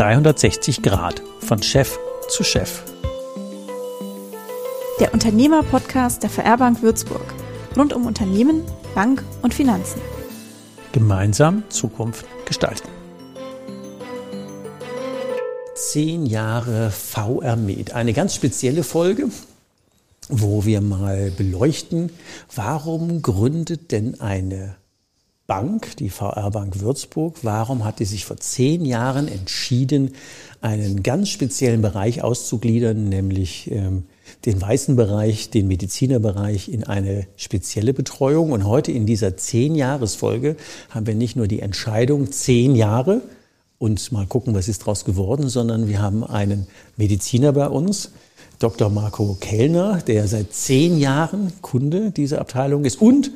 360 Grad von Chef zu Chef. Der Unternehmer-Podcast der VR Bank Würzburg. Rund um Unternehmen, Bank und Finanzen. Gemeinsam Zukunft gestalten. Zehn Jahre VR Med. Eine ganz spezielle Folge, wo wir mal beleuchten, warum gründet denn eine Bank, die VR Bank Würzburg, warum hat die sich vor zehn Jahren entschieden, einen ganz speziellen Bereich auszugliedern, nämlich ähm, den weißen Bereich, den Medizinerbereich in eine spezielle Betreuung. Und heute in dieser Zehn-Jahres-Folge haben wir nicht nur die Entscheidung zehn Jahre und mal gucken, was ist daraus geworden, sondern wir haben einen Mediziner bei uns, Dr. Marco Kellner, der seit zehn Jahren Kunde dieser Abteilung ist. Und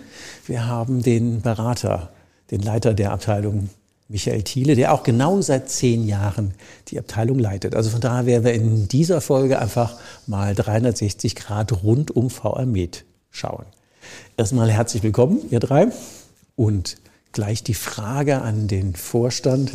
wir haben den Berater, den Leiter der Abteilung, Michael Thiele, der auch genau seit zehn Jahren die Abteilung leitet. Also von daher werden wir in dieser Folge einfach mal 360 Grad rund um VR Med schauen. Erstmal herzlich willkommen, ihr drei. Und gleich die Frage an den Vorstand.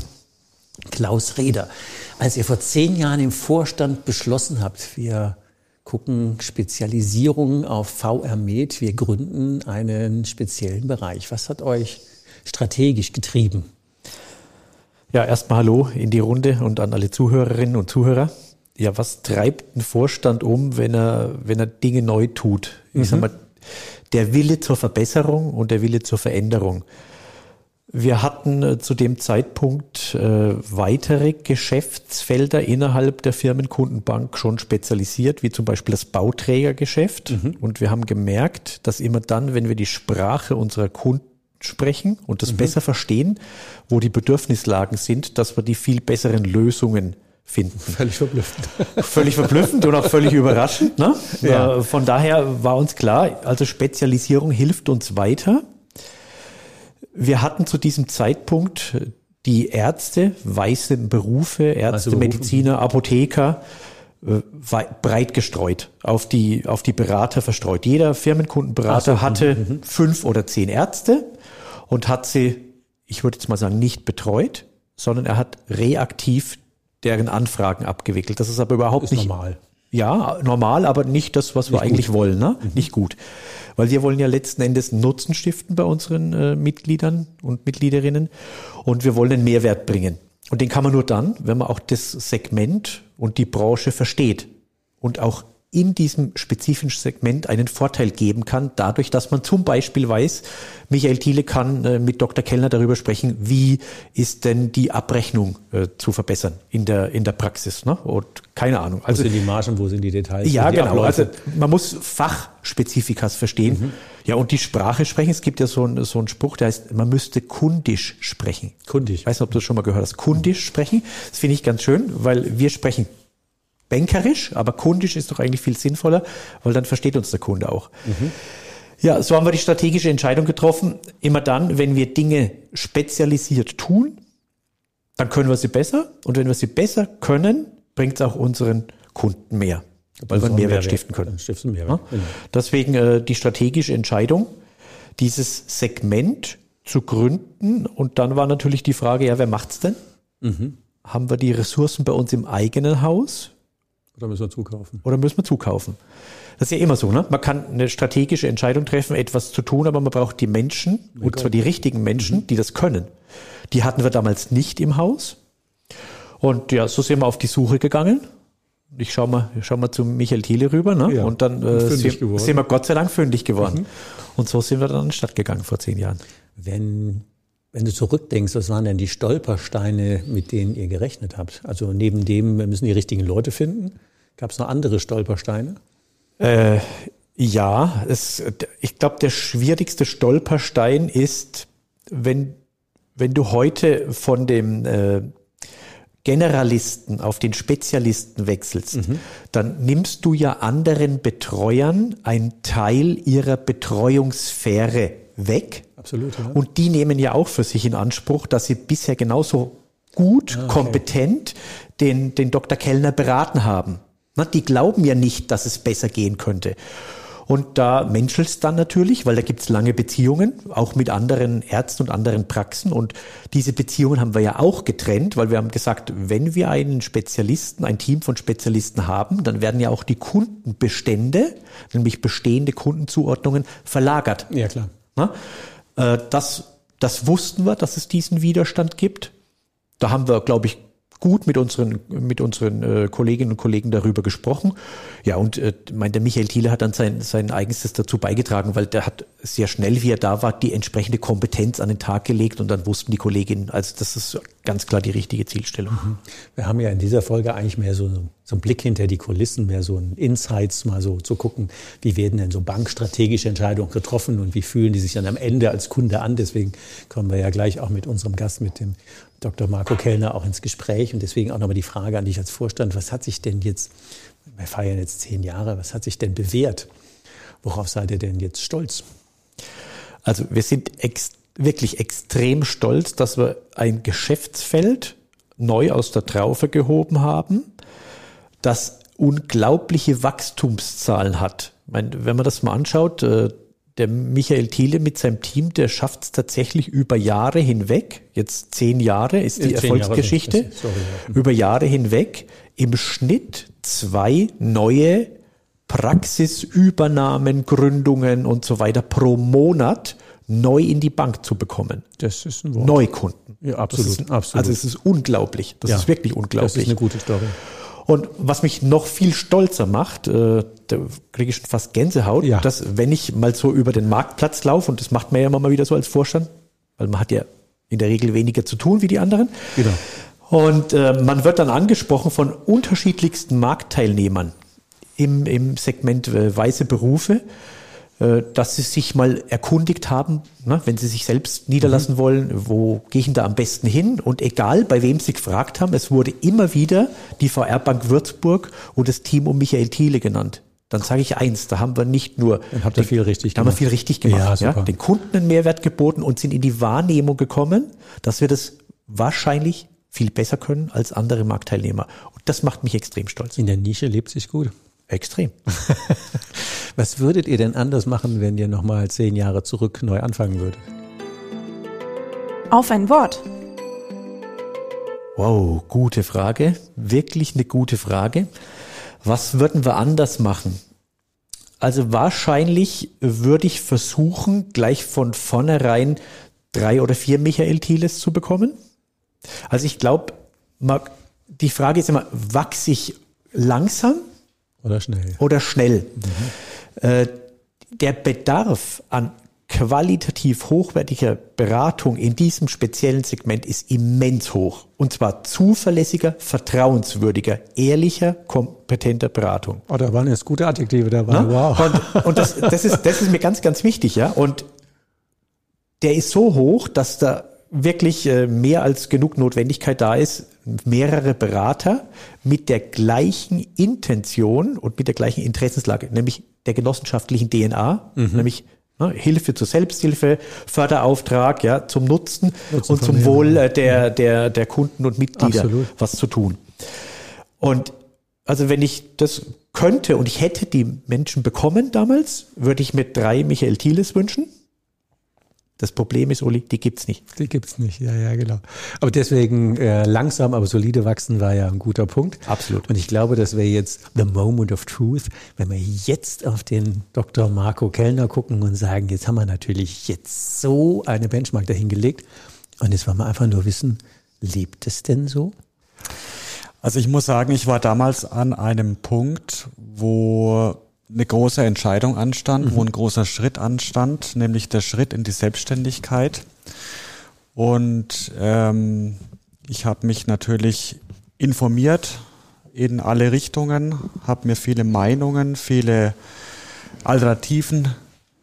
Klaus Reder, als ihr vor zehn Jahren im Vorstand beschlossen habt, wir gucken Spezialisierung auf VR Med, wir gründen einen speziellen Bereich. Was hat euch strategisch getrieben? Ja, erstmal Hallo in die Runde und an alle Zuhörerinnen und Zuhörer. Ja, was treibt ein Vorstand um, wenn er, wenn er Dinge neu tut? Ich mhm. sag mal, der Wille zur Verbesserung und der Wille zur Veränderung. Wir hatten äh, zu dem Zeitpunkt äh, weitere Geschäftsfelder innerhalb der Firmenkundenbank schon spezialisiert, wie zum Beispiel das Bauträgergeschäft. Mhm. Und wir haben gemerkt, dass immer dann, wenn wir die Sprache unserer Kunden sprechen und das mhm. besser verstehen, wo die Bedürfnislagen sind, dass wir die viel besseren Lösungen finden. Völlig verblüffend. Völlig verblüffend und auch völlig überraschend. Ne? Ja. Äh, von daher war uns klar, also Spezialisierung hilft uns weiter. Wir hatten zu diesem Zeitpunkt die Ärzte, weiße Berufe, Ärzte, also Mediziner, Apotheker, äh, breit gestreut, auf die, auf die Berater verstreut. Jeder Firmenkundenberater so, hatte mhm. fünf oder zehn Ärzte und hat sie, ich würde jetzt mal sagen, nicht betreut, sondern er hat reaktiv deren Anfragen abgewickelt. Das ist aber überhaupt ist nicht normal. Ja, normal, aber nicht das, was nicht wir eigentlich wollen. Ne? Mhm. Nicht gut. Weil wir wollen ja letzten Endes Nutzen stiften bei unseren äh, Mitgliedern und Mitgliederinnen und wir wollen einen Mehrwert bringen. Und den kann man nur dann, wenn man auch das Segment und die Branche versteht und auch in diesem spezifischen Segment einen Vorteil geben kann, dadurch, dass man zum Beispiel weiß, Michael Thiele kann äh, mit Dr. Kellner darüber sprechen, wie ist denn die Abrechnung äh, zu verbessern in der, in der Praxis. Ne? Und keine Ahnung. Also, wo sind die Margen, wo sind die Details? Ja, genau. Abläufe? Also man muss Fachspezifikas verstehen. Mhm. Ja, und die Sprache sprechen. Es gibt ja so einen so einen Spruch, der heißt, man müsste kundisch sprechen. Kundisch. Ich weiß nicht, ob du das schon mal gehört hast. Kundisch sprechen. Das finde ich ganz schön, weil wir sprechen bankerisch, aber kundisch ist doch eigentlich viel sinnvoller, weil dann versteht uns der Kunde auch. Mhm. Ja, so haben wir die strategische Entscheidung getroffen. Immer dann, wenn wir Dinge spezialisiert tun, dann können wir sie besser. Und wenn wir sie besser können, bringt es auch unseren Kunden mehr, weil wir einen Mehrwert, Mehrwert stiften können. Stiften Mehrwert. Ja? Genau. Deswegen äh, die strategische Entscheidung, dieses Segment zu gründen. Und dann war natürlich die Frage, ja, wer macht's denn? Mhm. Haben wir die Ressourcen bei uns im eigenen Haus? Oder müssen wir zukaufen? Oder müssen wir zukaufen? Das ist ja immer so, ne? Man kann eine strategische Entscheidung treffen, etwas zu tun, aber man braucht die Menschen, Mega. und zwar die richtigen Menschen, mhm. die das können. Die hatten wir damals nicht im Haus. Und ja, so sind wir auf die Suche gegangen. Ich schau mal, schau mal zu Michael Thiele rüber, ne? Ja, und dann äh, sind, sind, wir Gott sei Dank fündig geworden. Mhm. Und so sind wir dann in die Stadt gegangen vor zehn Jahren. Wenn wenn du zurückdenkst, was waren denn die Stolpersteine, mit denen ihr gerechnet habt? Also neben dem, wir müssen die richtigen Leute finden. Gab es noch andere Stolpersteine? Äh, ja, es, ich glaube, der schwierigste Stolperstein ist, wenn, wenn du heute von dem äh, Generalisten auf den Spezialisten wechselst, mhm. dann nimmst du ja anderen Betreuern einen Teil ihrer Betreuungssphäre weg. Absolut. Ja. Und die nehmen ja auch für sich in Anspruch, dass sie bisher genauso gut, ah, okay. kompetent den, den Dr. Kellner beraten haben. Die glauben ja nicht, dass es besser gehen könnte. Und da menschelt's dann natürlich, weil da gibt's lange Beziehungen, auch mit anderen Ärzten und anderen Praxen. Und diese Beziehungen haben wir ja auch getrennt, weil wir haben gesagt, wenn wir einen Spezialisten, ein Team von Spezialisten haben, dann werden ja auch die Kundenbestände, nämlich bestehende Kundenzuordnungen, verlagert. Ja, klar. Äh, Das, das wussten wir, dass es diesen Widerstand gibt. Da haben wir, glaube ich, gut mit unseren, mit unseren äh, Kolleginnen und Kollegen darüber gesprochen. Ja, und äh, mein, der Michael Thiele hat dann sein, sein eigenstes dazu beigetragen, weil der hat sehr schnell, wie er da war, die entsprechende Kompetenz an den Tag gelegt und dann wussten die Kolleginnen, also das ist ganz klar die richtige Zielstellung. Wir haben ja in dieser Folge eigentlich mehr so, so einen Blick hinter die Kulissen, mehr so ein Insights, mal so zu gucken, wie werden denn so bankstrategische Entscheidungen getroffen und wie fühlen die sich dann am Ende als Kunde an. Deswegen kommen wir ja gleich auch mit unserem Gast, mit dem Dr. Marco Kellner, auch ins Gespräch. Und deswegen auch nochmal die Frage an dich als Vorstand, was hat sich denn jetzt, wir feiern jetzt zehn Jahre, was hat sich denn bewährt? Worauf seid ihr denn jetzt stolz? Also wir sind ex wirklich extrem stolz, dass wir ein Geschäftsfeld neu aus der Traufe gehoben haben, das unglaubliche Wachstumszahlen hat. Meine, wenn man das mal anschaut, äh, der Michael Thiele mit seinem Team, der schafft es tatsächlich über Jahre hinweg, jetzt zehn Jahre ist die Äh, Jahre, Erfolgsgeschichte, das ist- sorry, ja. über Jahre hinweg im Schnitt zwei neue Praxisübernahmen, Gründungen und so weiter pro Monat neu in die Bank zu bekommen. Das ist ein Wort. Neukunden. Ja, absolut, Das ist, absolut. Also es ist unglaublich. Das Ja, ist wirklich Das unglaublich. ist eine gute Story. Und was mich noch viel stolzer macht, äh, da kriege ich schon fast Gänsehaut, Ja. dass wenn ich mal so über den Marktplatz laufe, und das macht man ja immer mal wieder so als Vorstand, weil man hat ja in der Regel weniger zu tun wie die anderen. Genau. Und äh, man wird dann angesprochen von unterschiedlichsten Marktteilnehmern im, im Segment äh, weiße Berufe, dass sie sich mal erkundigt haben, ne, wenn sie sich selbst niederlassen wollen, wo gehe ich denn da am besten hin? Und egal, bei wem sie gefragt haben, es wurde immer wieder die VR Bank Würzburg und das Team um Michael Thiele genannt. Dann sage ich eins, da haben wir nicht nur Dann habt ihr viel richtig da haben wir viel richtig Ja, gemacht, ja, super. den Kunden einen Mehrwert geboten und sind in die Wahrnehmung gekommen, dass wir das wahrscheinlich viel besser können als andere Marktteilnehmer. Und das macht mich extrem stolz. In der Nische lebt sich gut. Extrem. Was würdet ihr denn anders machen, wenn ihr nochmal zehn Jahre zurück neu anfangen würdet? Auf ein Wort. Wow, gute Frage. Wirklich eine gute Frage. Was würden wir anders machen? Also wahrscheinlich würde ich versuchen, gleich von vornherein drei oder vier Michael Thieles zu bekommen. Also ich glaube, die Frage ist immer, wachse ich langsam Oder schnell? oder schnell? Äh, der Bedarf an qualitativ hochwertiger Beratung in diesem speziellen Segment ist immens hoch. Und zwar zuverlässiger, vertrauenswürdiger, ehrlicher, kompetenter Beratung. Oh, da waren jetzt gute Adjektive dabei. Ne? Wow. Und, und das, das, ist, das ist mir ganz, ganz wichtig, ja. Und der ist so hoch, dass da wirklich äh, mehr als genug Notwendigkeit da ist, mehrere Berater mit der gleichen Intention und mit der gleichen Interessenslage, nämlich der genossenschaftlichen DNA, nämlich ne, Hilfe zur Selbsthilfe, Förderauftrag, ja, zum Nutzen, Nutzen und zum. Wohl äh, der, der, der Kunden und Mitglieder Absolut. was zu tun. Und also wenn ich das könnte und ich hätte die Menschen bekommen damals, würde ich mir drei Michael Thieles wünschen. Das Problem ist, Uli, die gibt's nicht. Die gibt's nicht, ja, ja, genau. Aber deswegen äh, langsam, aber solide wachsen war ja ein guter Punkt. Absolut. Und ich glaube, das wäre jetzt the moment of truth, wenn wir jetzt auf den Dr. Marco Kellner gucken und sagen, jetzt haben wir natürlich jetzt so eine Benchmark dahingelegt. Und jetzt wollen wir einfach nur wissen, lebt es denn so? Also ich muss sagen, ich war damals an einem Punkt, wo eine große Entscheidung anstand, wo ein großer Schritt anstand, nämlich der Schritt in die Selbstständigkeit. Und ähm, ich habe mich natürlich informiert in alle Richtungen, habe mir viele Meinungen, viele Alternativen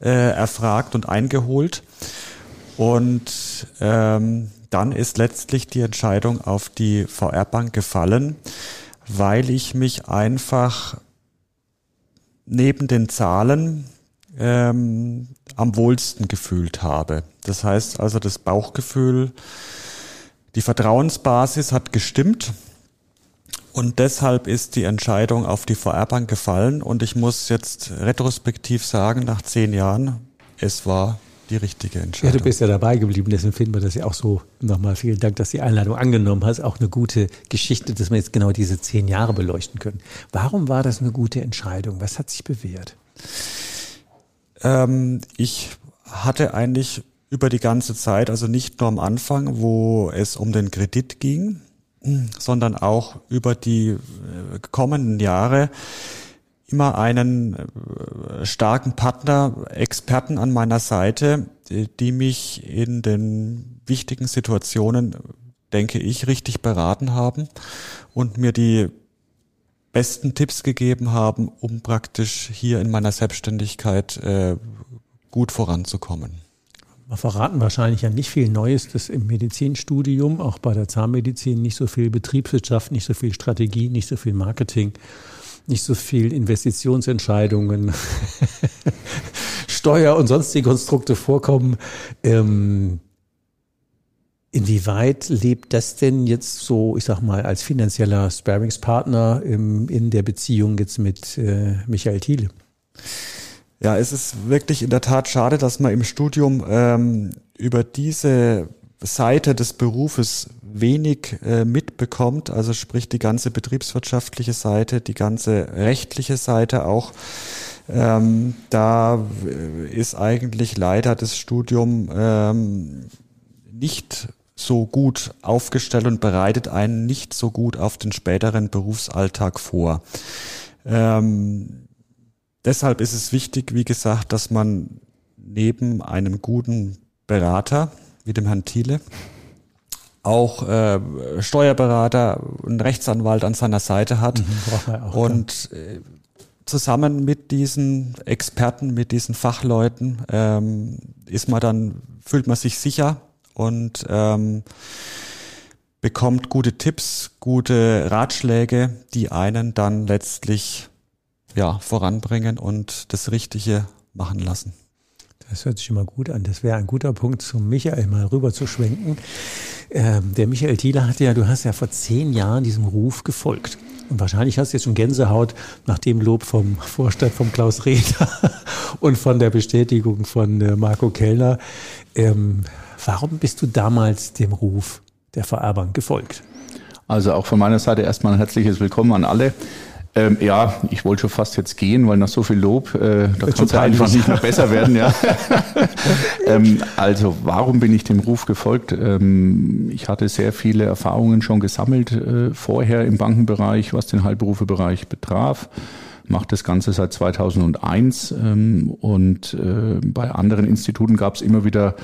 äh, erfragt und eingeholt. Und ähm, dann ist letztlich die Entscheidung auf die VR-Bank gefallen, weil ich mich einfach neben den Zahlen ähm, am wohlsten gefühlt habe. Das heißt also, das Bauchgefühl, die Vertrauensbasis hat gestimmt Und deshalb ist die Entscheidung auf die VR-Bank gefallen und ich muss jetzt retrospektiv sagen, nach zehn Jahren, es war die richtige Entscheidung. Ja, du bist ja dabei geblieben, deswegen finden wir das ja auch so. Nochmal vielen Dank, dass du die Einladung angenommen hast. Auch eine gute Geschichte, dass wir jetzt genau diese zehn Jahre beleuchten können. Warum war das eine gute Entscheidung? Was hat sich bewährt? Ähm, ich hatte eigentlich über die ganze Zeit, also nicht nur am Anfang, wo es um den Kredit ging, sondern auch über die äh, kommenden Jahre immer einen äh, starken Partner, Experten an meiner Seite, die mich in den wichtigen Situationen, denke ich, richtig beraten haben und mir die besten Tipps gegeben haben, um praktisch hier in meiner Selbstständigkeit äh, gut voranzukommen. Wir verraten wahrscheinlich ja nicht viel Neues, dass im Medizinstudium, auch bei der Zahnmedizin, nicht so viel Betriebswirtschaft, nicht so viel Strategie, nicht so viel Marketing, nicht so viel Investitionsentscheidungen, Steuer und sonstige Konstrukte vorkommen. Ähm, inwieweit lebt das denn jetzt so, ich sag mal, als finanzieller Sparingspartner im, in der Beziehung jetzt mit äh, Michael Thiele? Ja, es ist wirklich in der Tat schade, dass man im Studium ähm, über diese Seite des Berufes wenig äh, mitbekommt, also sprich die ganze betriebswirtschaftliche Seite, die ganze rechtliche Seite auch. Ähm, da ist eigentlich leider das Studium ähm, nicht so gut aufgestellt und bereitet einen nicht so gut auf den späteren Berufsalltag vor. Ähm, Deshalb ist es wichtig, wie gesagt, dass man neben einem guten Berater wie dem Herrn Thiele auch äh, Steuerberater und Rechtsanwalt an seiner Seite hat mhm, auch, und äh, zusammen mit diesen Experten, mit diesen Fachleuten ähm, ist man dann fühlt man sich sicher und ähm, bekommt gute Tipps, gute Ratschläge, die einen dann letztlich ja, voranbringen und das Richtige machen lassen. Das hört sich immer gut an. Das wäre ein guter Punkt, zum Michael mal rüber zu schwenken. Ähm, der Michael Thieler hat ja, du hast ja vor zehn Jahren diesem Ruf gefolgt. Und wahrscheinlich hast du jetzt schon Gänsehaut nach dem Lob vom Vorstand von Klaus Reder und von der Bestätigung von äh, Marco Kellner. Ähm, warum bist du damals dem Ruf der VR-Bank gefolgt? Also auch von meiner Seite erstmal ein herzliches Willkommen an alle. Ähm, ja, ich wollte schon fast jetzt gehen, weil nach so viel Lob, äh, da kann es ja einfach nicht mehr besser werden. Ja. ähm, also warum bin ich dem Ruf gefolgt? Ähm, ich hatte sehr viele Erfahrungen schon gesammelt äh, vorher im Bankenbereich, was den Heilberufebereich betraf mache das Ganze seit 2001 ähm, und äh, bei anderen Instituten gab es immer wieder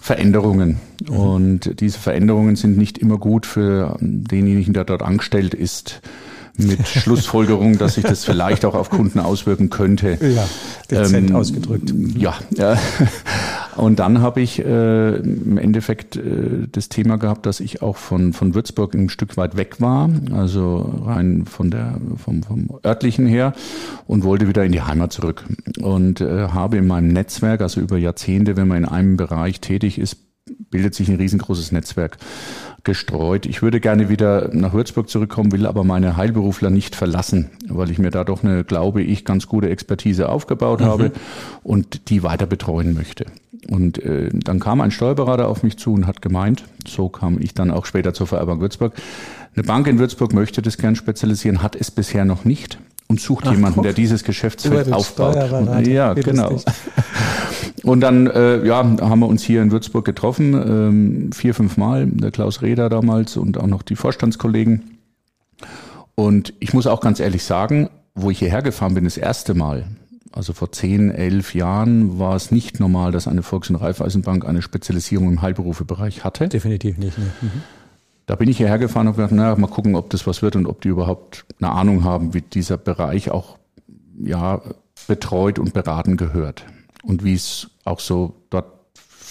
Veränderungen. Mhm. Und diese Veränderungen sind nicht immer gut für denjenigen, der dort angestellt ist mit Schlussfolgerung, dass sich das vielleicht auch auf Kunden auswirken könnte. Ja, dezent ähm, ausgedrückt. Ja, ja. Und dann habe ich äh, im Endeffekt äh, das Thema gehabt, dass ich auch von, von Würzburg ein Stück weit weg war, also rein von der, vom, vom örtlichen her und wollte wieder in die Heimat zurück. Und äh, habe in meinem Netzwerk, also über Jahrzehnte, wenn man in einem Bereich tätig ist, bildet sich ein riesengroßes Netzwerk gestreut. Ich würde gerne wieder nach Würzburg zurückkommen, will aber meine Heilberufler nicht verlassen, weil ich mir da doch eine, glaube ich, ganz gute Expertise aufgebaut mhm. habe und die weiter betreuen möchte. Und äh, dann kam ein Steuerberater auf mich zu und hat gemeint, so kam ich dann auch später zur Vererbank Würzburg, eine Bank in Würzburg möchte das gern spezialisieren, hat es bisher noch nicht und sucht Ach, jemanden, guck. der dieses Geschäftsfeld aufbaut. Ja, genau. Und dann äh, ja, haben wir uns hier in Würzburg getroffen, ähm, vier, fünf Mal, der Klaus Reder damals und auch noch die Vorstandskollegen. Und ich muss auch ganz ehrlich sagen, wo ich hierher gefahren bin, das erste Mal, also vor zehn, elf Jahren, war es nicht normal, dass eine Volks- und Raiffeisenbank eine Spezialisierung im Heilberufebereich hatte. Definitiv nicht. Ne? Mhm. Da bin ich hierher gefahren und gedacht, naja, mal gucken, ob das was wird und ob die überhaupt eine Ahnung haben, wie dieser Bereich auch ja, betreut und beraten gehört und wie es auch so dort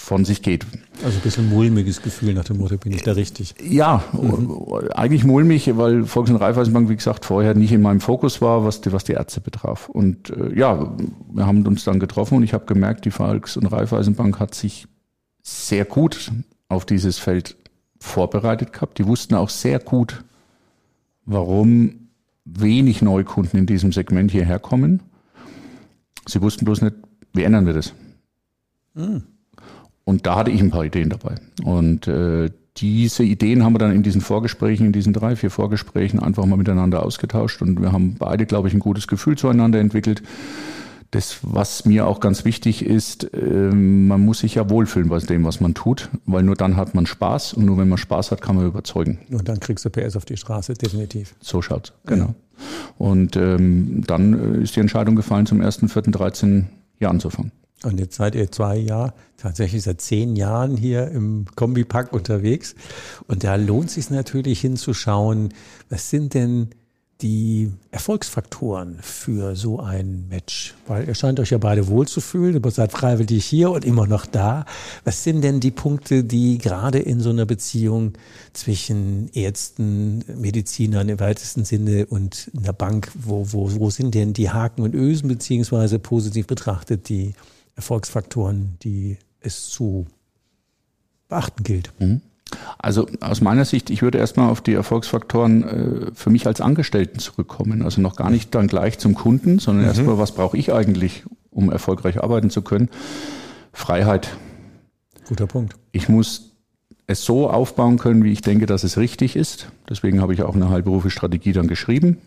von sich geht. Also ein bisschen mulmiges Gefühl nach dem Motto, bin ich da richtig? Ja, mhm. eigentlich mulmig, weil Volks- und Raiffeisenbank, wie gesagt, vorher nicht in meinem Fokus war, was die, was die Ärzte betraf. Und äh, ja, wir haben uns dann getroffen und ich habe gemerkt, die Volks- und Raiffeisenbank hat sich sehr gut auf dieses Feld vorbereitet gehabt. Die wussten auch sehr gut, warum wenig Neukunden in diesem Segment hierher kommen. Sie wussten bloß nicht, wie ändern wir das? Mhm. Und da hatte ich ein paar Ideen dabei. Und äh, diese Ideen haben wir dann in diesen Vorgesprächen, in diesen drei, vier Vorgesprächen einfach mal miteinander ausgetauscht und wir haben beide, glaube ich, ein gutes Gefühl zueinander entwickelt. Das, was mir auch ganz wichtig ist, ähm, man muss sich ja wohlfühlen bei dem, was man tut, weil nur dann hat man Spaß und nur wenn man Spaß hat, kann man überzeugen. Und dann kriegst du PS auf die Straße, definitiv. So schaut's, genau. Ja. Und ähm, dann äh, ist die Entscheidung gefallen, zum 1.4.13 hier anzufangen. Und jetzt seid ihr zwei Jahre, tatsächlich seit zehn Jahren hier im Kombipack unterwegs. Und da lohnt es sich natürlich hinzuschauen, was sind denn die Erfolgsfaktoren für so ein Match? Weil ihr scheint euch ja beide wohlzufühlen, aber seid freiwillig hier und immer noch da. Was sind denn die Punkte, die gerade in so einer Beziehung zwischen Ärzten, Medizinern im weitesten Sinne und einer Bank, wo, wo, wo sind denn die Haken und Ösen, beziehungsweise positiv betrachtet die Erfolgsfaktoren, die es zu beachten gilt? Mhm. Also aus meiner Sicht, ich würde erstmal auf die Erfolgsfaktoren äh, für mich als Angestellten zurückkommen. Also noch gar nicht dann gleich zum Kunden, sondern mhm. erstmal, was brauche ich eigentlich, um erfolgreich arbeiten zu können? Freiheit. Guter Punkt. Ich muss es so aufbauen können, wie ich denke, dass es richtig ist. Deswegen habe ich auch eine Heilberufestrategie dann geschrieben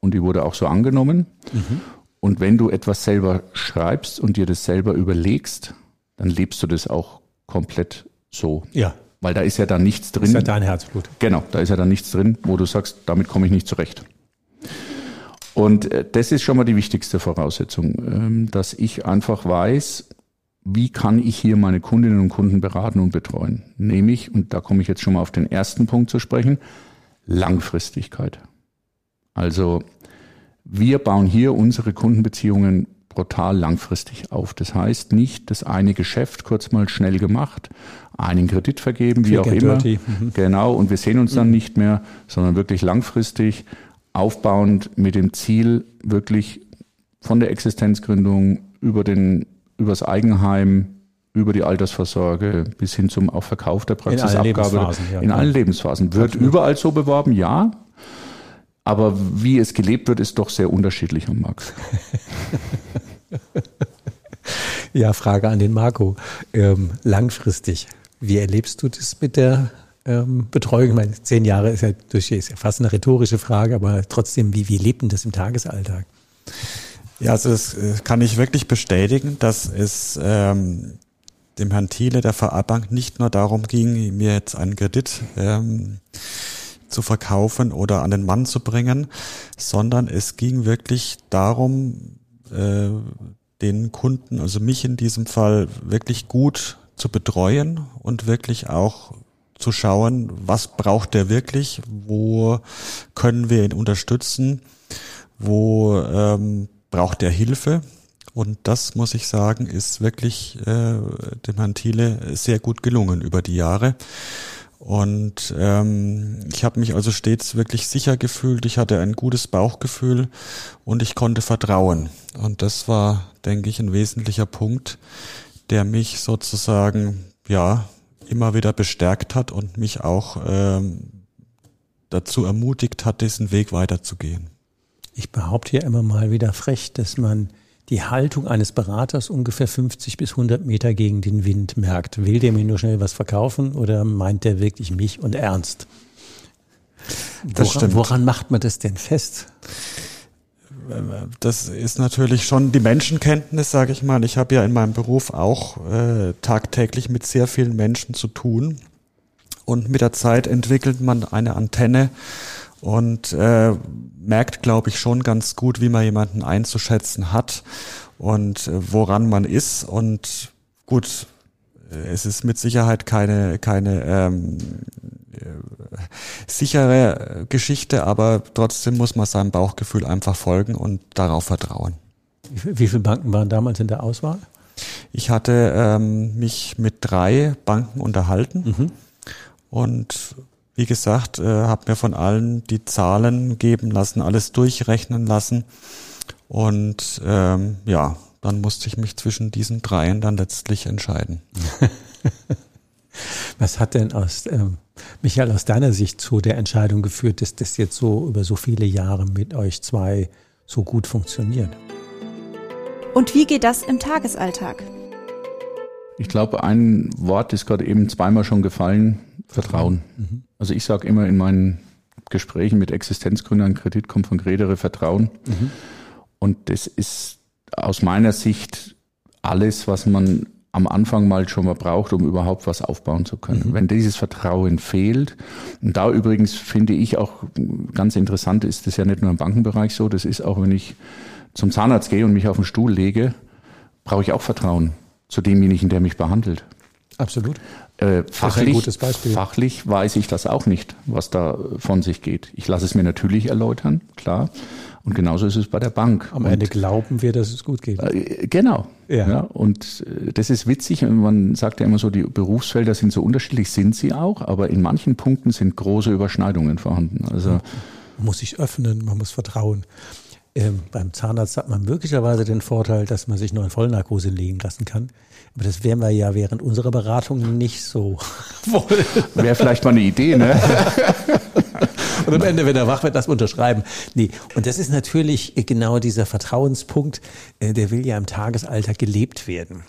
und die wurde auch so angenommen. Mhm. Und wenn du etwas selber schreibst und dir das selber überlegst, dann lebst du das auch komplett so. Ja. Weil da ist ja dann nichts drin. Das ist ja dein Herzblut. Genau, da ist ja dann nichts drin, wo du sagst, damit komme ich nicht zurecht. Und äh, das ist schon mal die wichtigste Voraussetzung, ähm, dass ich einfach weiß, wie kann ich hier meine Kundinnen und Kunden beraten und betreuen. Nämlich, und da komme ich jetzt schon mal auf den ersten Punkt zu sprechen, Langfristigkeit. Also wir bauen hier unsere Kundenbeziehungen brutal langfristig auf. Das heißt nicht das eine Geschäft kurz mal schnell gemacht, einen Kredit vergeben, wie auch immer. Mhm. Genau, und wir sehen uns dann mhm. nicht mehr, sondern wirklich langfristig aufbauend mit dem Ziel, wirklich von der Existenzgründung über den, übers Eigenheim, über die Altersvorsorge bis hin zum auch Verkauf der Praxisabgabe. In allen Lebensphasen. Ja, in allen Lebensphasen. Wird Absolut. überall so beworben, ja. Aber wie es gelebt wird, ist doch sehr unterschiedlich am Markt. ja, Frage an den Marco. Ähm, langfristig, wie erlebst du das mit der ähm, Betreuung? Ich meine, zehn Jahre ist ja, ist ja fast eine rhetorische Frage, aber trotzdem, wie, wie lebt denn das im Tagesalltag? Ja, also das äh, kann ich wirklich bestätigen, dass es ähm, dem Herrn Thiele der VR-Bank nicht nur darum ging, mir jetzt einen Kredit ähm, zu verkaufen oder an den Mann zu bringen, sondern es ging wirklich darum, äh, den Kunden, also mich in diesem Fall, wirklich gut zu betreuen und wirklich auch zu schauen, was braucht der wirklich, wo können wir ihn unterstützen, wo ähm, braucht er Hilfe. Und das, muss ich sagen, ist wirklich äh, dem Herrn Thiele sehr gut gelungen über die Jahre. Und ähm, ich habe mich also stets wirklich sicher gefühlt. Ich hatte ein gutes Bauchgefühl und ich konnte vertrauen. Und das war, denke ich, ein wesentlicher Punkt, der mich sozusagen ja immer wieder bestärkt hat und mich auch ähm, dazu ermutigt hat, diesen Weg weiterzugehen. Ich behaupte ja immer mal wieder frech, dass man die Haltung eines Beraters ungefähr 50 bis 100 Meter gegen den Wind merkt. Will der mir nur schnell was verkaufen oder meint der wirklich mich und ernst? Das woran, woran macht man das denn fest? Das ist natürlich schon die Menschenkenntnis, sage ich mal. Ich habe ja in meinem Beruf auch äh, tagtäglich mit sehr vielen Menschen zu tun. Und mit der Zeit entwickelt man eine Antenne und äh, merkt, glaube ich, schon ganz gut, wie man jemanden einzuschätzen hat und äh, woran man ist. Und gut, äh, es ist mit Sicherheit keine, keine ähm, äh, sichere Geschichte, aber trotzdem muss man seinem Bauchgefühl einfach folgen und darauf vertrauen. Wie viele Banken waren damals in der Auswahl? Ich hatte ähm, mich mit drei Banken unterhalten mhm. und wie gesagt, äh, habe mir von allen die Zahlen geben lassen, alles durchrechnen lassen. Und ähm, ja, dann musste ich mich zwischen diesen dreien dann letztlich entscheiden. Was hat denn aus, ähm, Michael, aus deiner Sicht zu der Entscheidung geführt, dass das jetzt so über so viele Jahre mit euch zwei so gut funktioniert? Und wie geht das im Tagesalltag? Ich glaube, ein Wort ist gerade eben zweimal schon gefallen, Vertrauen. Mhm. Also ich sage immer in meinen Gesprächen mit Existenzgründern, Kredit kommt von Gredere, Vertrauen. Mhm. Und das ist aus meiner Sicht alles, was man am Anfang mal schon mal braucht, um überhaupt was aufbauen zu können. Mhm. Wenn dieses Vertrauen fehlt, und da übrigens finde ich auch ganz interessant, ist das ja nicht nur im Bankenbereich so, das ist auch, wenn ich zum Zahnarzt gehe und mich auf den Stuhl lege, brauche ich auch Vertrauen zu demjenigen, der mich behandelt. Absolut. Äh, fachlich, fachlich weiß ich das auch nicht, was da von sich geht. Ich lasse es mir natürlich erläutern, klar. Und genauso ist es bei der Bank. Am und, Ende glauben wir, dass es gut geht. Äh, genau. Ja. ja. Und äh, das ist witzig. Man sagt ja immer so, die Berufsfelder sind so unterschiedlich, sind sie auch, aber in manchen Punkten sind große Überschneidungen vorhanden. Also man muss sich öffnen, man muss vertrauen. Ähm, beim Zahnarzt hat man möglicherweise den Vorteil, dass man sich nur in Vollnarkose legen lassen kann. Aber das wären wir ja während unserer Beratung nicht so wollen. Wäre vielleicht mal eine Idee, ne? Und am Ende, wenn er wach wird, das unterschreiben. Nee, und das ist natürlich genau dieser Vertrauenspunkt, äh, der will ja im Tagesalter gelebt werden.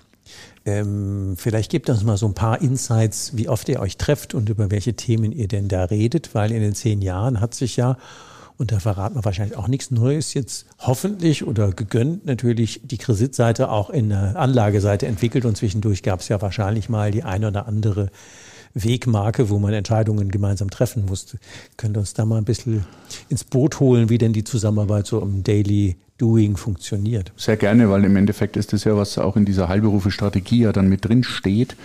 Ähm, vielleicht gebt uns mal so ein paar Insights, wie oft ihr euch trefft und über welche Themen ihr denn da redet, weil in den zehn Jahren hat sich ja und da verraten wir wahrscheinlich auch nichts Neues jetzt hoffentlich oder gegönnt natürlich die Kreditseite auch in der Anlageseite entwickelt und zwischendurch gab es ja wahrscheinlich mal die eine oder andere Wegmarke, wo man Entscheidungen gemeinsam treffen musste. Könnt ihr uns da mal ein bisschen ins Boot holen, wie denn die Zusammenarbeit so im Daily Doing funktioniert? Sehr gerne, weil im Endeffekt ist das ja, was auch in dieser Heilberufe-Strategie ja dann mit drin steht.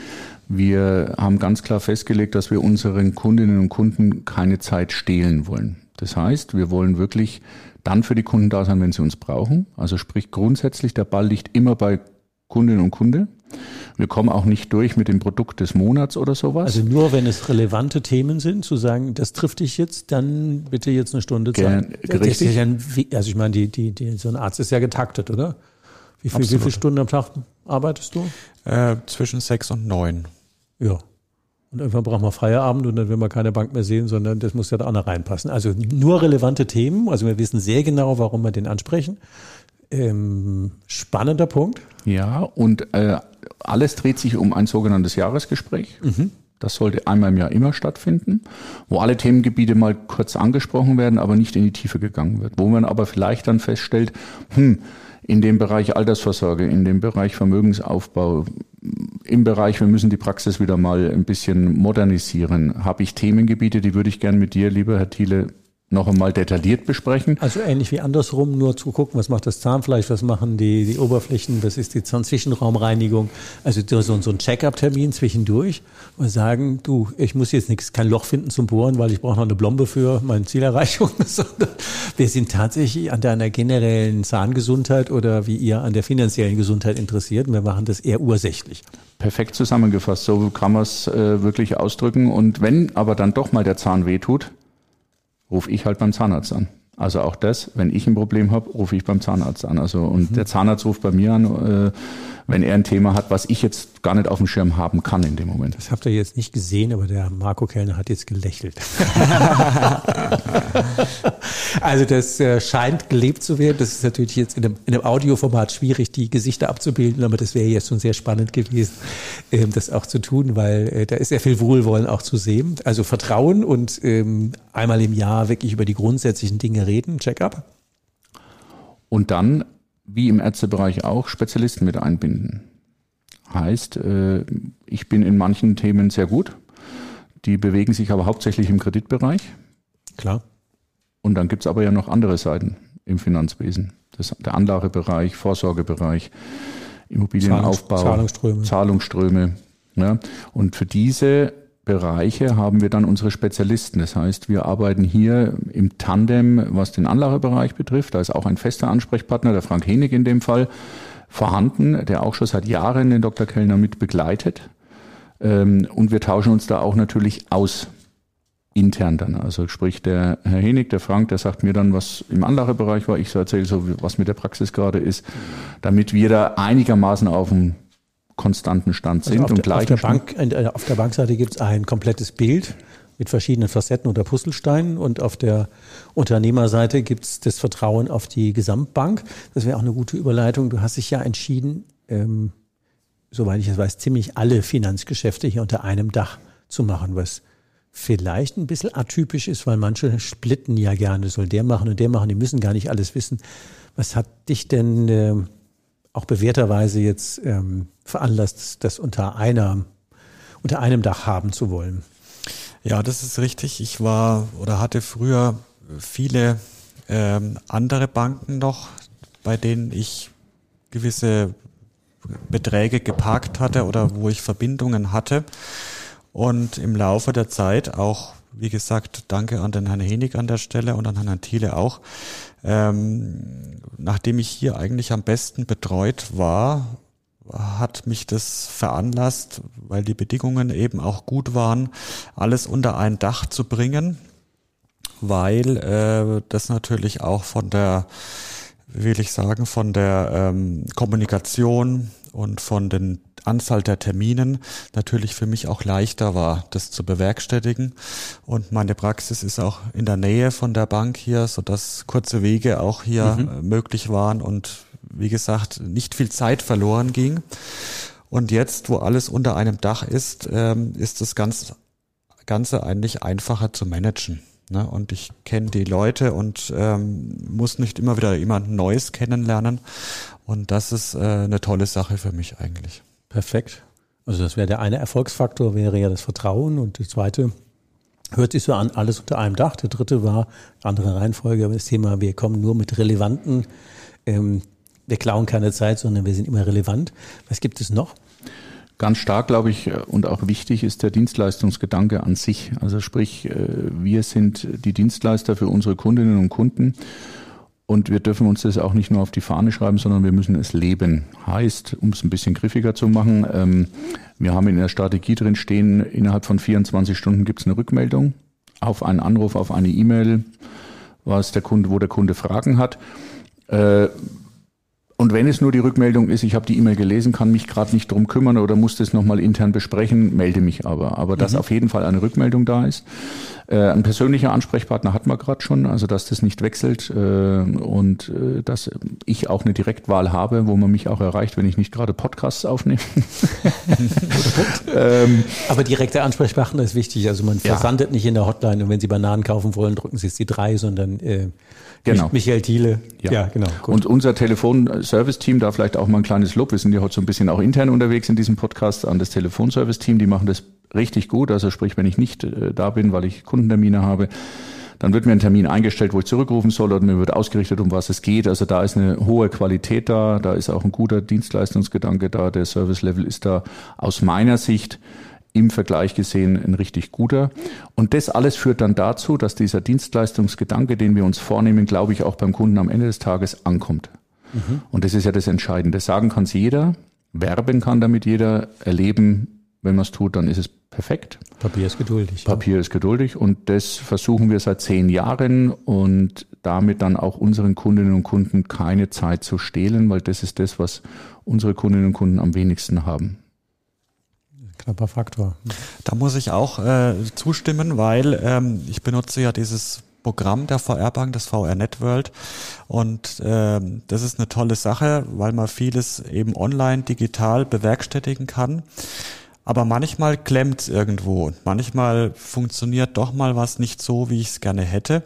Wir haben ganz klar festgelegt, dass wir unseren Kundinnen und Kunden keine Zeit stehlen wollen. Das heißt, wir wollen wirklich dann für die Kunden da sein, wenn sie uns brauchen. Also sprich grundsätzlich, der Ball liegt immer bei Kundinnen und Kunde. Wir kommen auch nicht durch mit dem Produkt des Monats oder sowas. Also nur wenn es relevante Themen sind, zu sagen, das trifft dich jetzt, dann bitte jetzt eine Stunde Zeit. Gern, richtig. Ja also ich meine, die, die, die, so ein Arzt ist ja getaktet, oder? Wie, viel, wie viele Stunden am Tag arbeitest du? Äh, zwischen sechs und neun. Ja. Und irgendwann brauchen wir Feierabend und dann will man keine Bank mehr sehen, sondern das muss ja da auch noch reinpassen. Also nur relevante Themen. Also wir wissen sehr genau, warum wir den ansprechen. Ähm, spannender Punkt. Ja, und äh, alles dreht sich um ein sogenanntes Jahresgespräch. Mhm. Das sollte einmal im Jahr immer stattfinden, wo alle Themengebiete mal kurz angesprochen werden, aber nicht in die Tiefe gegangen wird. Wo man aber vielleicht dann feststellt, hm, in dem Bereich Altersvorsorge, in dem Bereich Vermögensaufbau, im Bereich, wir müssen die Praxis wieder mal ein bisschen modernisieren, habe ich Themengebiete, die würde ich gern mit dir, lieber Herr Thiele, noch einmal detailliert besprechen. Also ähnlich wie andersrum, nur zu gucken, was macht das Zahnfleisch, was machen die, die Oberflächen, was ist die Zahnzwischenraumreinigung. Also so, so ein Check-up-Termin zwischendurch und sagen, du, ich muss jetzt nichts, kein Loch finden zum Bohren, weil ich brauche noch eine Blombe für meine Zielerreichung, sondern wir sind tatsächlich an deiner generellen Zahngesundheit oder wie ihr an der finanziellen Gesundheit interessiert. Wir machen das eher ursächlich. Perfekt zusammengefasst, so kann man es äh, wirklich ausdrücken. Und wenn aber dann doch mal der Zahn wehtut, rufe ich halt beim Zahnarzt an. Also auch das, wenn ich ein Problem habe, rufe ich beim Zahnarzt an. Also und mhm. der Zahnarzt ruft bei mir an, äh, wenn er ein Thema hat, was ich jetzt gar nicht auf dem Schirm haben kann in dem Moment. Das habt ihr jetzt nicht gesehen, aber der Marco Kellner hat jetzt gelächelt. also das äh, scheint gelebt zu werden. Das ist natürlich jetzt in einem, in einem Audioformat schwierig, die Gesichter abzubilden, aber das wäre jetzt schon sehr spannend gewesen, ähm, das auch zu tun, weil äh, da ist sehr viel Wohlwollen auch zu sehen. Also Vertrauen und ähm, einmal im Jahr wirklich über die grundsätzlichen Dinge reden, Check-up. Und dann wie im Ärztebereich auch, Spezialisten mit einbinden. Heißt, äh, ich bin in manchen Themen sehr gut, die bewegen sich aber hauptsächlich im Kreditbereich. Klar. Und dann gibt's aber ja noch andere Seiten im Finanzwesen. Das, der Anlagebereich, Vorsorgebereich, Immobilienaufbau, Zahlungsströme. Zahlungsströme ja. Und für diese Bereiche haben wir dann unsere Spezialisten. Das heißt, wir arbeiten hier im Tandem, was den Anlagebereich betrifft. Da ist auch ein fester Ansprechpartner, der Frank Henig in dem Fall, vorhanden, der auch schon seit Jahren den Dr. Kellner mit begleitet. Ähm, und wir tauschen uns da auch natürlich aus intern dann. Also sprich der Herr Henig, der Frank, der sagt mir dann, was im Anlagebereich war. Ich so erzähle so, was mit der Praxis gerade ist, damit wir da einigermaßen auf dem konstanten Stand also sind also und gleich. Auf der, Bank, äh, auf der Bankseite gibt es ein komplettes Bild mit verschiedenen Facetten oder Puzzlesteinen. Und auf der Unternehmerseite gibt es das Vertrauen auf die Gesamtbank. Das wäre auch eine gute Überleitung. Du hast dich ja entschieden, ähm, soweit ich es weiß, ziemlich alle Finanzgeschäfte hier unter einem Dach zu machen, was vielleicht ein bisschen atypisch ist, weil manche splitten ja gerne, soll der machen und der machen, die müssen gar nicht alles wissen. Was hat dich denn äh, auch bewährterweise jetzt ähm, veranlasst, das unter einer unter einem Dach haben zu wollen? Ja, das ist richtig. Ich war oder hatte früher viele ähm, andere Banken noch, bei denen ich gewisse Beträge geparkt hatte oder wo ich Verbindungen hatte. Und im Laufe der Zeit auch, wie gesagt, danke an den Herrn Henig an der Stelle und an Herrn Thiele auch, ähm, nachdem ich hier eigentlich am besten betreut war, hat mich das veranlasst, weil die Bedingungen eben auch gut waren, alles unter ein Dach zu bringen, weil äh, das natürlich auch von der, will ich sagen, von der ähm, Kommunikation und von den Anzahl der Terminen natürlich für mich auch leichter war, das zu bewerkstelligen. Und meine Praxis ist auch in der Nähe von der Bank hier, so dass kurze Wege auch hier mhm. möglich waren und wie gesagt, nicht viel Zeit verloren ging. Und jetzt, wo alles unter einem Dach ist, ähm, ist das Ganze, Ganze eigentlich einfacher zu managen. Ne? Und ich kenne die Leute und ähm, muss nicht immer wieder jemand Neues kennenlernen. Und das ist äh, eine tolle Sache für mich eigentlich. Perfekt. Also das wäre der eine Erfolgsfaktor, wäre ja das Vertrauen. Und das zweite hört sich so an, alles unter einem Dach. Der dritte war, andere Reihenfolge, aber das Thema, wir kommen nur mit relevanten ähm, wir klauen keine Zeit, sondern wir sind immer relevant. Was gibt es noch? Ganz stark, glaube ich, und auch wichtig ist der Dienstleistungsgedanke an sich. Also sprich, äh, wir sind die Dienstleister für unsere Kundinnen und Kunden. Und wir dürfen uns das auch nicht nur auf die Fahne schreiben, sondern wir müssen es leben. Heißt, um es ein bisschen griffiger zu machen, ähm, wir haben in der Strategie drin stehen, innerhalb von 24 Stunden gibt es eine Rückmeldung auf einen Anruf, auf eine E-Mail, was der Kunde, wo der Kunde Fragen hat. Äh, und wenn es nur die Rückmeldung ist, ich habe die E-Mail gelesen, kann mich gerade nicht drum kümmern oder muss das nochmal intern besprechen, melde mich aber. Aber dass mhm. auf jeden Fall eine Rückmeldung da ist. Äh, ein persönlicher Ansprechpartner hat man gerade schon, also dass das nicht wechselt äh, und äh, dass ich auch eine Direktwahl habe, wo man mich auch erreicht, wenn ich nicht gerade Podcasts aufnehme. ähm, aber direkter Ansprechpartner ist wichtig. Also man versandet ja. nicht in der Hotline und wenn Sie Bananen kaufen wollen, drücken Sie es die drei, sondern äh, Genau. Michael Thiele. Ja, ja genau. Gut. Und unser Telefonservice-Team, da vielleicht auch mal ein kleines Lob. Wir sind ja heute so ein bisschen auch intern unterwegs in diesem Podcast an das Telefonservice-Team. Die machen das richtig gut. Also sprich, wenn ich nicht äh, da bin, weil ich Kundentermine habe, dann wird mir ein Termin eingestellt, wo ich zurückrufen soll oder mir wird ausgerichtet, um was es geht. Also da ist eine hohe Qualität da, da ist auch ein guter Dienstleistungsgedanke da, der Service-Level ist da aus meiner Sicht im Vergleich gesehen ein richtig guter. Und das alles führt dann dazu, dass dieser Dienstleistungsgedanke, den wir uns vornehmen, glaube ich, auch beim Kunden am Ende des Tages ankommt. Mhm. Und das ist ja das Entscheidende. Sagen kann es jeder, werben kann damit jeder, erleben, wenn man es tut, dann ist es perfekt. Papier ist geduldig. Papier ja. ist geduldig und das versuchen wir seit zehn Jahren und damit dann auch unseren Kundinnen und Kunden keine Zeit zu stehlen, weil das ist das, was unsere Kundinnen und Kunden am wenigsten haben knapper Faktor. Da muss ich auch äh, zustimmen, weil ähm, ich benutze ja dieses Programm der VR-Bank, das VR Networld. Und ähm, das ist eine tolle Sache, weil man vieles eben online, digital bewerkstelligen kann. Aber manchmal klemmt irgendwo und manchmal funktioniert doch mal was nicht so, wie ich es gerne hätte.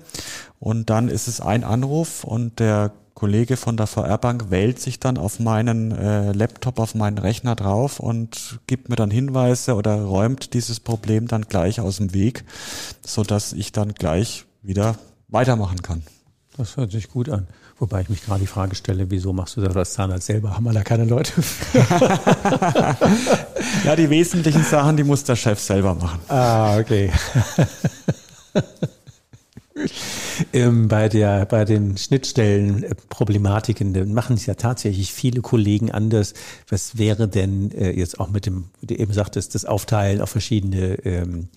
Und dann ist es ein Anruf und der Kollege von der VR-Bank wählt sich dann auf meinen äh, Laptop, auf meinen Rechner drauf und gibt mir dann Hinweise oder räumt dieses Problem dann gleich aus dem Weg, so dass ich dann gleich wieder weitermachen kann. Das hört sich gut an. Wobei ich mich gerade die Frage stelle, wieso machst du das als Zahnarzt selber? Haben wir da keine Leute? ja, die wesentlichen Sachen, die muss der Chef selber machen. Ah, okay. ähm, bei, der, bei den Schnittstellenproblematiken machen es ja tatsächlich viele Kollegen anders. Was wäre denn äh, jetzt auch mit dem, wie du eben sagtest, das Aufteilen auf verschiedene ähm,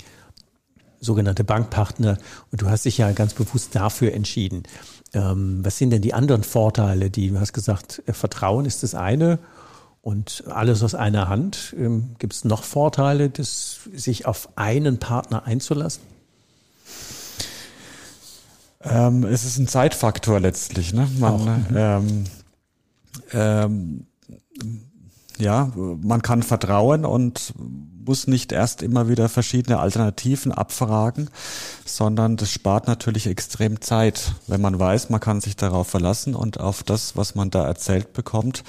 sogenannte Bankpartner? Und du hast dich ja ganz bewusst dafür entschieden. Ähm, was sind denn die anderen Vorteile, die du hast gesagt, äh, Vertrauen ist das eine und alles aus einer Hand. Ähm, Gibt es noch Vorteile, das, sich auf einen Partner einzulassen? Ähm, es ist ein Zeitfaktor letztlich. Ne? Man, ähm, ähm, ja, man kann vertrauen und muss nicht erst immer wieder verschiedene Alternativen abfragen, sondern das spart natürlich extrem Zeit, wenn man weiß, man kann sich darauf verlassen und auf das, was man da erzählt bekommt.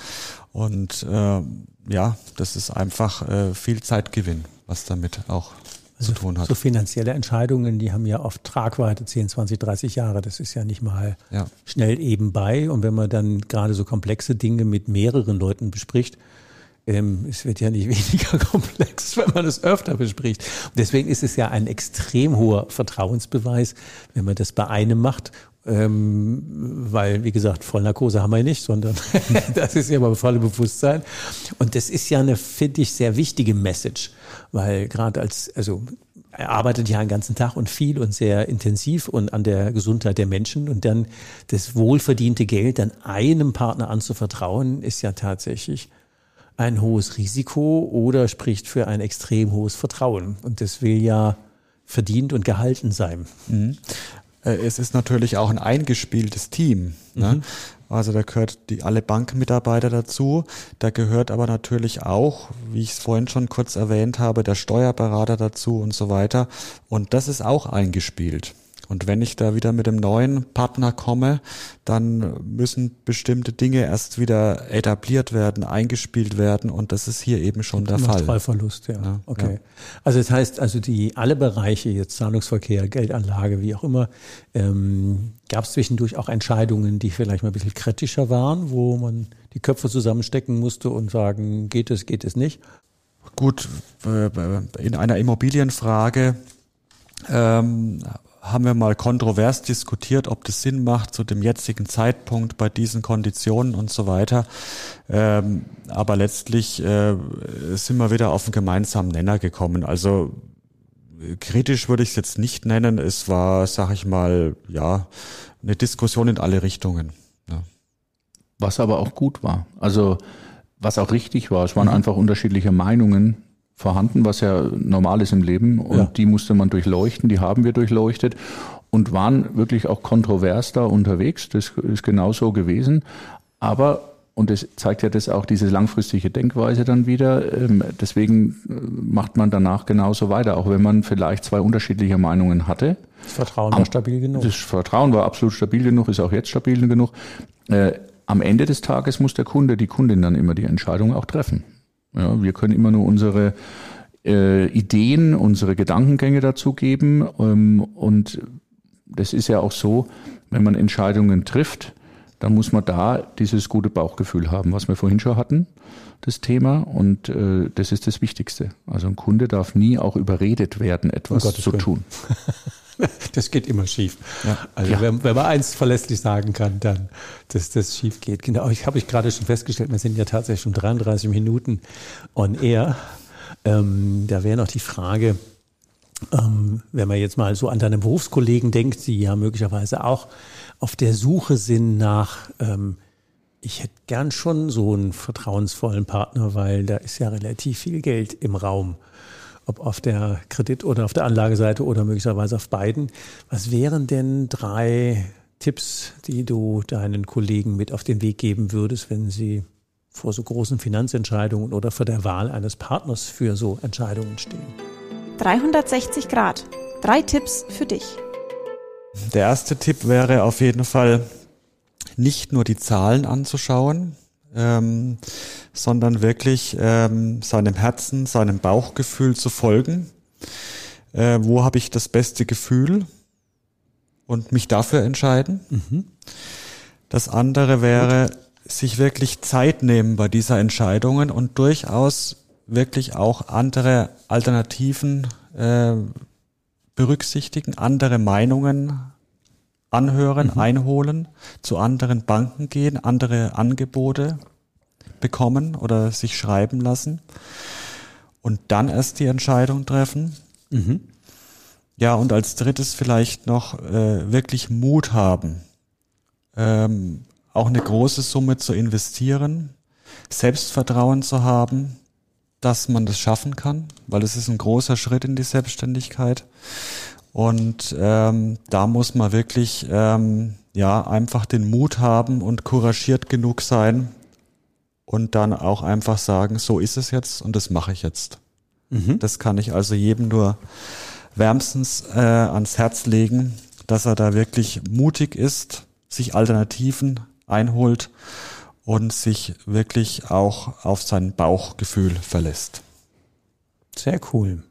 Und äh, ja, das ist einfach äh, viel Zeitgewinn, was damit auch zu tun hat. So finanzielle Entscheidungen, die haben ja oft Tragweite 10, 20, 30 Jahre. Das ist ja nicht mal Ja. schnell eben bei. Und wenn man dann gerade so komplexe Dinge mit mehreren Leuten bespricht, ähm, es wird ja nicht weniger komplex, wenn man es öfter bespricht. Deswegen ist es ja ein extrem hoher Vertrauensbeweis, wenn man das bei einem macht. Ähm, weil, wie gesagt, Vollnarkose haben wir nicht, sondern das ist ja mal volle Bewusstsein. Und das ist ja eine, finde ich, sehr wichtige Message, weil gerade als, also er arbeitet ja einen ganzen Tag und viel und sehr intensiv und an der Gesundheit der Menschen und dann das wohlverdiente Geld dann einem Partner anzuvertrauen, ist ja tatsächlich ein hohes Risiko oder spricht für ein extrem hohes Vertrauen. Und das will ja verdient und gehalten sein. Äh, Es ist natürlich auch ein eingespieltes Team. Ne? Also da gehört die alle Bankmitarbeiter dazu. Da gehört aber natürlich auch, wie ich es vorhin schon kurz erwähnt habe, der Steuerberater dazu und so weiter. Und das ist auch eingespielt. Und wenn ich da wieder mit dem neuen Partner komme, dann müssen bestimmte Dinge erst wieder etabliert werden, eingespielt werden. Und das ist hier eben schon der Fall. Kontrollverlust, ja. Ja, okay. ja. Also das heißt, also die alle Bereiche, jetzt Zahlungsverkehr, Geldanlage, wie auch immer, ähm, gab es zwischendurch auch Entscheidungen, die vielleicht mal ein bisschen kritischer waren, wo man die Köpfe zusammenstecken musste und sagen, geht es, geht es nicht. Gut, äh, in einer Immobilienfrage ähm, haben wir mal kontrovers diskutiert, ob das Sinn macht zu dem jetzigen Zeitpunkt bei diesen Konditionen und so weiter. Ähm, aber letztlich äh, sind wir wieder auf einen gemeinsamen Nenner gekommen. Also kritisch würde ich es jetzt nicht nennen. Es war, sag ich mal, ja, eine Diskussion in alle Richtungen. Ja. Was aber auch gut war. Also was auch richtig war. Es waren einfach unterschiedliche Meinungen vorhanden, was ja normal ist im Leben. Und Ja. die musste man durchleuchten, die haben wir durchleuchtet und waren wirklich auch kontrovers da unterwegs. Das ist genau so gewesen. Aber und das zeigt ja das auch diese langfristige Denkweise dann wieder. ähm, Deswegen äh, macht man danach genauso weiter, auch wenn man vielleicht zwei unterschiedliche Meinungen hatte. Das Vertrauen war stabil genug. Das Vertrauen war absolut stabil genug, ist auch jetzt stabil genug. Äh, am Ende des Tages muss der Kunde, die Kundin dann immer die Entscheidung auch treffen. Ja, wir können immer nur unsere äh, Ideen, unsere Gedankengänge dazu geben. Ähm, und das ist ja auch so, wenn man Entscheidungen trifft, dann muss man da dieses gute Bauchgefühl haben, was wir vorhin schon hatten, das Thema. Und äh, das ist das Wichtigste. Also ein Kunde darf nie auch überredet werden, etwas Gottes zu tun. Das geht immer schief. Also Wenn, wenn man eins verlässlich sagen kann, dann, dass das schief geht. Genau, ich habe ich gerade schon festgestellt, wir sind ja tatsächlich schon 33 Minuten on air. Ähm, da wäre noch die Frage, ähm, wenn man jetzt mal so an deine Berufskollegen denkt, die ja möglicherweise auch auf der Suche sind nach, ähm, ich hätte gern schon so einen vertrauensvollen Partner, weil da ist ja relativ viel Geld im Raum ob auf der Kredit- oder auf der Anlageseite oder möglicherweise auf beiden. Was wären denn drei Tipps, die du deinen Kollegen mit auf den Weg geben würdest, wenn sie vor so großen Finanzentscheidungen oder vor der Wahl eines Partners für so Entscheidungen stehen? 360 Grad. Drei Tipps für dich. Der erste Tipp wäre auf jeden Fall, nicht nur die Zahlen anzuschauen, ähm, sondern wirklich ähm, seinem Herzen, seinem Bauchgefühl zu folgen. Äh, wo habe ich das beste Gefühl und mich dafür entscheiden. Das andere wäre, sich wirklich Zeit nehmen bei dieser Entscheidungen und durchaus wirklich auch andere Alternativen äh, berücksichtigen, andere Meinungen anhören, einholen, zu anderen Banken gehen, andere Angebote bekommen oder sich schreiben lassen und dann erst die Entscheidung treffen. Ja, und als drittes vielleicht noch äh, wirklich Mut haben, ähm, auch eine große Summe zu investieren, Selbstvertrauen zu haben, dass man das schaffen kann, weil es ist ein großer Schritt in die Selbstständigkeit Und ähm, da muss man wirklich ähm, ja einfach den Mut haben und couragiert genug sein und dann auch einfach sagen, so ist es jetzt und das mache ich jetzt. Mhm. Das kann ich also jedem nur wärmstens äh, ans Herz legen, dass er da wirklich mutig ist, sich Alternativen einholt und sich wirklich auch auf sein Bauchgefühl verlässt. Sehr cool.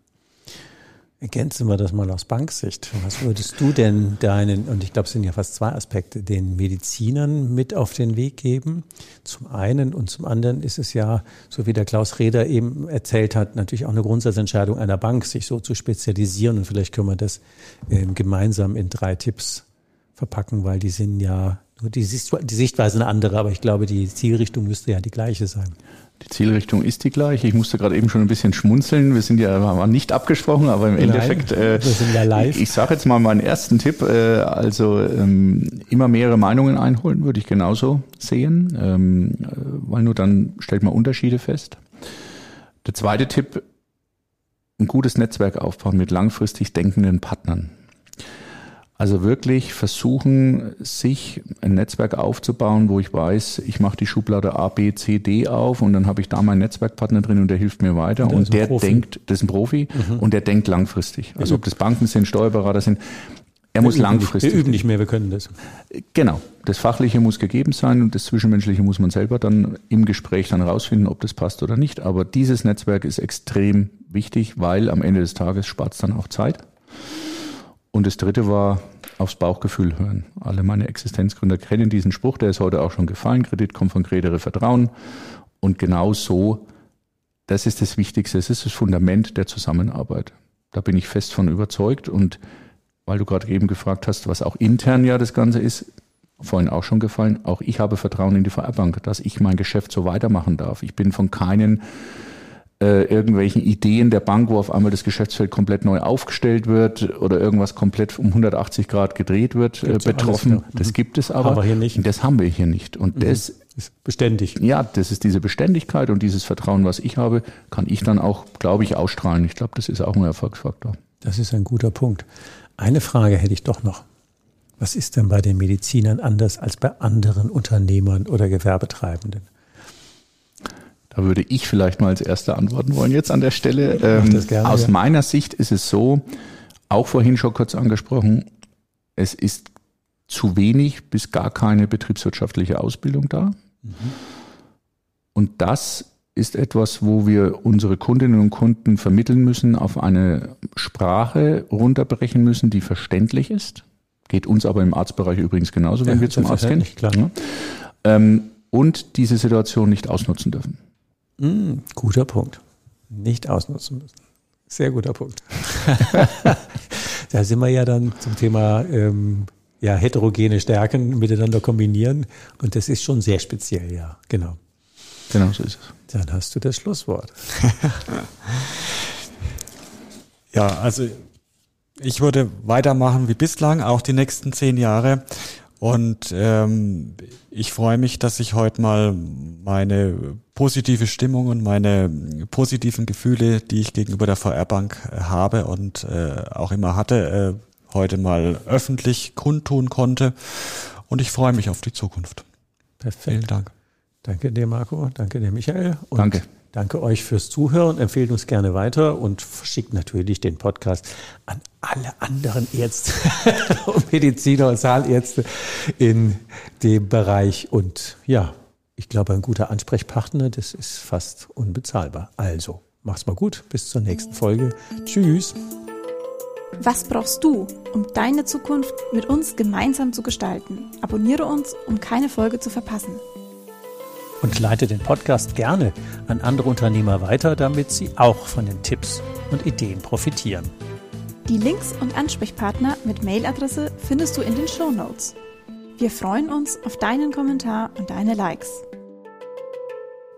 Ergänzen wir das mal aus Banksicht. Was würdest du denn deinen, und ich glaube, es sind ja fast zwei Aspekte, den Medizinern mit auf den Weg geben? Zum einen und zum anderen ist es ja, so wie der Klaus Reder eben erzählt hat, natürlich auch eine Grundsatzentscheidung einer Bank, sich so zu spezialisieren. Und vielleicht können wir das äh, gemeinsam in drei Tipps verpacken, weil die sind ja, die, Sicht, die Sichtweise eine andere, aber ich glaube, die Zielrichtung müsste ja die gleiche sein. Die Zielrichtung ist die gleiche. Ich musste gerade eben schon ein bisschen schmunzeln. Wir sind ja waren nicht abgesprochen, aber im Nein, Endeffekt. Äh, wir sind ja live. Ich, ich sage jetzt mal meinen ersten Tipp. Äh, also ähm, immer mehrere Meinungen einholen, würde ich genauso sehen, ähm, äh, weil nur dann stellt man Unterschiede fest. Der zweite Tipp: ein gutes Netzwerk aufbauen mit langfristig denkenden Partnern. Also wirklich versuchen, sich ein Netzwerk aufzubauen, wo ich weiß, ich mache die Schublade A, B, C, D auf und dann habe ich da meinen Netzwerkpartner drin und der hilft mir weiter. Und, und der denkt, das ist ein Profi mhm. und der denkt langfristig. Also ob das Banken sind, Steuerberater sind, er wir muss langfristig. wir üben nicht mehr, wir können das. Genau. Das Fachliche muss gegeben sein und das Zwischenmenschliche muss man selber dann im Gespräch dann rausfinden, ob das passt oder nicht. Aber dieses Netzwerk ist extrem wichtig, weil am Ende des Tages spart es dann auch Zeit. Und das dritte war aufs Bauchgefühl hören. Alle meine Existenzgründer kennen diesen Spruch, der ist heute auch schon gefallen. Kredit kommt von Kredere Vertrauen. Und genau so, das ist das Wichtigste, es ist das Fundament der Zusammenarbeit. Da bin ich fest von überzeugt. Und weil du gerade eben gefragt hast, was auch intern ja das Ganze ist, vorhin auch schon gefallen, auch ich habe Vertrauen in die VR-Bank, dass ich mein Geschäft so weitermachen darf. Ich bin von keinen äh, irgendwelchen Ideen der Bank, wo auf einmal das Geschäftsfeld komplett neu aufgestellt wird oder irgendwas komplett um 180 Grad gedreht wird, äh, betroffen. Ja das mhm. gibt es aber. Aber hier nicht. Und das haben wir hier nicht. Und mhm. das ist beständig. Ja, das ist diese Beständigkeit und dieses Vertrauen, was ich habe, kann ich dann auch, glaube ich, ausstrahlen. Ich glaube, das ist auch ein Erfolgsfaktor. Das ist ein guter Punkt. Eine Frage hätte ich doch noch. Was ist denn bei den Medizinern anders als bei anderen Unternehmern oder Gewerbetreibenden? Da würde ich vielleicht mal als Erster antworten wollen jetzt an der Stelle. Ähm, gerne, aus ja. meiner Sicht ist es so, auch vorhin schon kurz angesprochen, es ist zu wenig bis gar keine betriebswirtschaftliche Ausbildung da. Mhm. Und das ist etwas, wo wir unsere Kundinnen und Kunden vermitteln müssen, auf eine Sprache runterbrechen müssen, die verständlich ist. Geht uns aber im Arztbereich übrigens genauso, wenn ja, wir zum Arzt gehen. Klar. Ja. Ähm, und diese Situation nicht ausnutzen dürfen. Mm, guter Punkt. Nicht ausnutzen müssen. Sehr guter Punkt. da sind wir ja dann zum Thema ähm, ja, heterogene Stärken miteinander kombinieren. Und das ist schon sehr speziell, ja, genau. Genau, so ist es. Dann hast du das Schlusswort. ja, also ich würde weitermachen wie bislang, auch die nächsten zehn Jahre. Und ähm, ich freue mich, dass ich heute mal meine positive Stimmung und meine positiven Gefühle, die ich gegenüber der VR-Bank äh, habe und äh, auch immer hatte, äh, heute mal öffentlich kundtun konnte. Und ich freue mich auf die Zukunft. Perfekt. Vielen Dank. Danke dir, Marco. Danke dir, Michael. Und Danke. Danke euch fürs Zuhören. Empfehlt uns gerne weiter und schickt natürlich den Podcast an alle anderen Ärzte und Mediziner und Zahlärzte in dem Bereich. Und ja, ich glaube, ein guter Ansprechpartner, das ist fast unbezahlbar. Also, mach's mal gut. Bis zur nächsten Folge. Tschüss. Was brauchst du, um deine Zukunft mit uns gemeinsam zu gestalten? Abonniere uns, um keine Folge zu verpassen und leite den Podcast gerne an andere Unternehmer weiter, damit sie auch von den Tipps und Ideen profitieren. Die Links und Ansprechpartner mit Mailadresse findest du in den Show Notes. Wir freuen uns auf deinen Kommentar und deine Likes.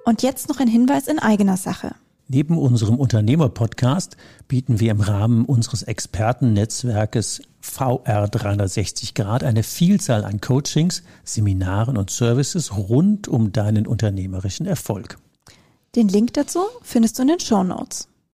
Und jetzt noch ein Hinweis in eigener Sache. Neben unserem Unternehmer-Podcast bieten wir im Rahmen unseres Expertennetzwerkes VR 360 Grad eine Vielzahl an Coachings, Seminaren und Services rund um deinen unternehmerischen Erfolg. Den Link dazu findest du in den Show Notes.